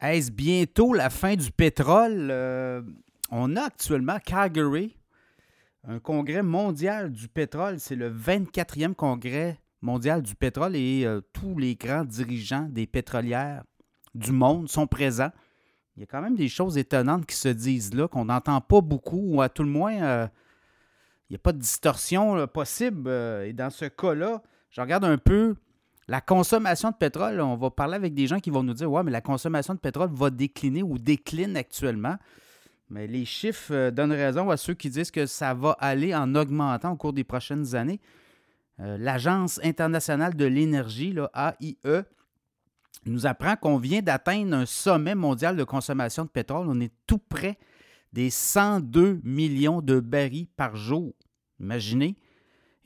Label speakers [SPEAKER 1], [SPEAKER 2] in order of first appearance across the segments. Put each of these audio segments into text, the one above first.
[SPEAKER 1] Est-ce bientôt la fin du pétrole? Euh, on a actuellement Calgary, un congrès mondial du pétrole. C'est le 24e congrès mondial du pétrole et euh, tous les grands dirigeants des pétrolières du monde sont présents. Il y a quand même des choses étonnantes qui se disent là, qu'on n'entend pas beaucoup, ou à tout le moins, euh, il n'y a pas de distorsion possible. et dans ce cas-là, je regarde un peu la consommation de pétrole, on va parler avec des gens qui vont nous dire Ouais, mais la consommation de pétrole va décliner ou décline actuellement. Mais les chiffres euh, donnent raison à ceux qui disent que ça va aller en augmentant au cours des prochaines années. Euh, L'Agence internationale de l'énergie, AIE, nous apprend qu'on vient d'atteindre un sommet mondial de consommation de pétrole. On est tout près des 102 millions de barils par jour. Imaginez,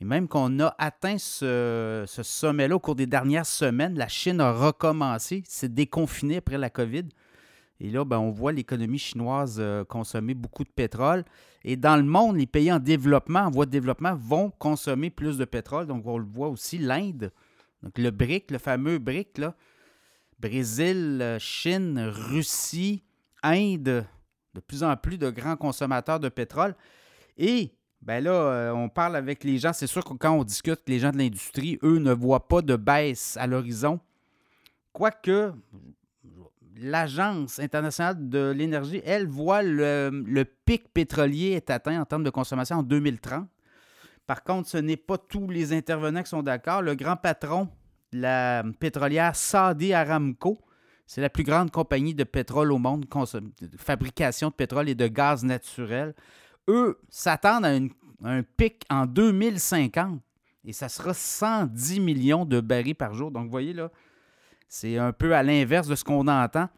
[SPEAKER 1] et même qu'on a atteint ce, sommet-là au cours des dernières semaines, la Chine a recommencé, s'est déconfinée après la COVID. Et là, ben, on voit l'économie chinoise euh, consommer beaucoup de pétrole. Et dans le monde, les pays en développement, en voie de développement, vont consommer plus de pétrole. Donc, on le voit aussi, l'Inde, donc le BRIC, le fameux BRIC, là, Brésil, euh, Chine, Russie, Inde, de plus en plus de grands consommateurs de pétrole. Et ben là, euh, on parle avec les gens. C'est sûr que quand on discute, les gens de l'industrie, eux, ne voient pas de baisse à l'horizon. Quoique, l'Agence internationale de l'énergie, elle, voit le, pic pétrolier est atteint en termes de consommation en 2030. Par contre, ce n'est pas tous les intervenants qui sont d'accord. Le grand patron la pétrolière Saudi Aramco, c'est la plus grande compagnie de pétrole au monde, de fabrication de pétrole et de gaz naturel eux s'attendent à un pic en 2050 et ça sera 110 millions de barils par jour. Donc, vous voyez là, c'est un peu à l'inverse de ce qu'on entend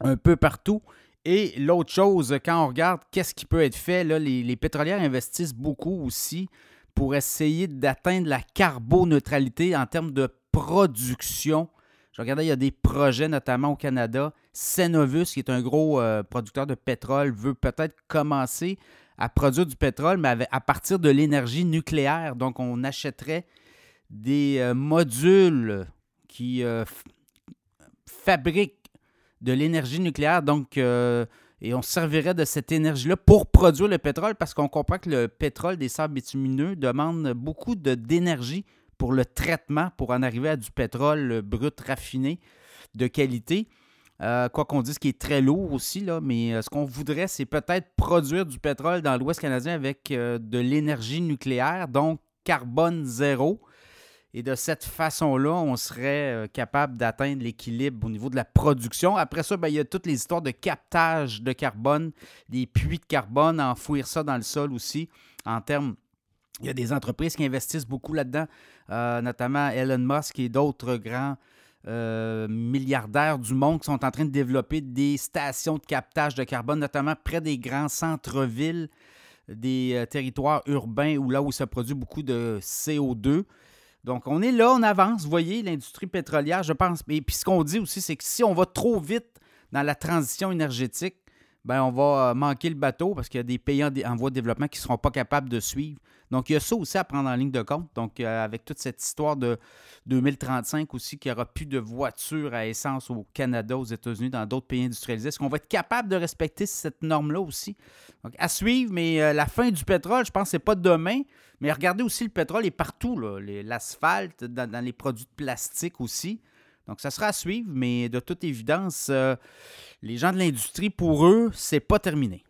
[SPEAKER 1] un peu partout. Et l'autre chose, quand on regarde qu'est-ce qui peut être fait, là, les, les, pétrolières investissent beaucoup aussi pour essayer d'atteindre la carboneutralité en termes de production. Je regardais, il y a des projets notamment au Canada. Cenovus, qui est un gros euh, producteur de pétrole, veut peut-être commencer à produire du pétrole, mais à partir de l'énergie nucléaire. Donc, on achèterait des euh, modules qui euh, fabriquent de l'énergie nucléaire. Donc, et on servirait de cette énergie-là pour produire le pétrole parce qu'on comprend que le pétrole des sables bitumineux demande beaucoup d'énergie pour le traitement, pour en arriver à du pétrole brut raffiné de qualité. Euh, quoi qu'on dise qui est très lourd aussi, là, mais euh, ce qu'on voudrait, c'est peut-être produire du pétrole dans l'Ouest canadien avec euh, de l'énergie nucléaire, donc carbone zéro. Et de cette façon-là, on serait capable d'atteindre l'équilibre au niveau de la production. Après ça, ben, il y a toutes les histoires de captage de carbone, des puits de carbone, enfouir ça dans le sol aussi, en termes il y a des entreprises qui investissent beaucoup là-dedans, notamment Elon Musk et d'autres grands euh, milliardaires du monde qui sont en train de développer des stations de captage de carbone, notamment près des grands centres-villes, des euh, territoires urbains où là où ça produit beaucoup de CO2. Donc, on est là, on avance. Vous voyez, l'industrie pétrolière, je pense. Et puis, ce qu'on dit aussi, c'est que si on va trop vite dans la transition énergétique, ben, on va euh, manquer le bateau parce qu'il y a des pays en, voie de développement qui ne seront pas capables de suivre. Donc, il y a ça aussi à prendre en ligne de compte. Donc, euh, avec toute cette histoire de 2035 aussi, qu'il n'y aura plus de voitures à essence au Canada, aux États-Unis, dans d'autres pays industrialisés, est-ce qu'on va être capable de respecter cette norme-là aussi? Donc, à suivre, mais euh, la fin du pétrole, je pense que ce n'est pas demain. Mais regardez aussi, le pétrole est partout. L'asphalte, dans, les produits de plastique aussi. Donc, ça sera à suivre, mais de toute évidence, euh, les gens de l'industrie, pour eux, c'est pas terminé.